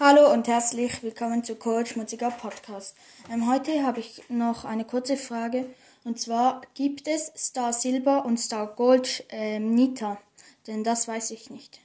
Hallo und herzlich willkommen zu Coach Schmutziger Podcast. Ähm, heute habe ich noch eine kurze Frage und zwar gibt es Star Silber und Star Gold ähm, Nita? Denn das weiß ich nicht.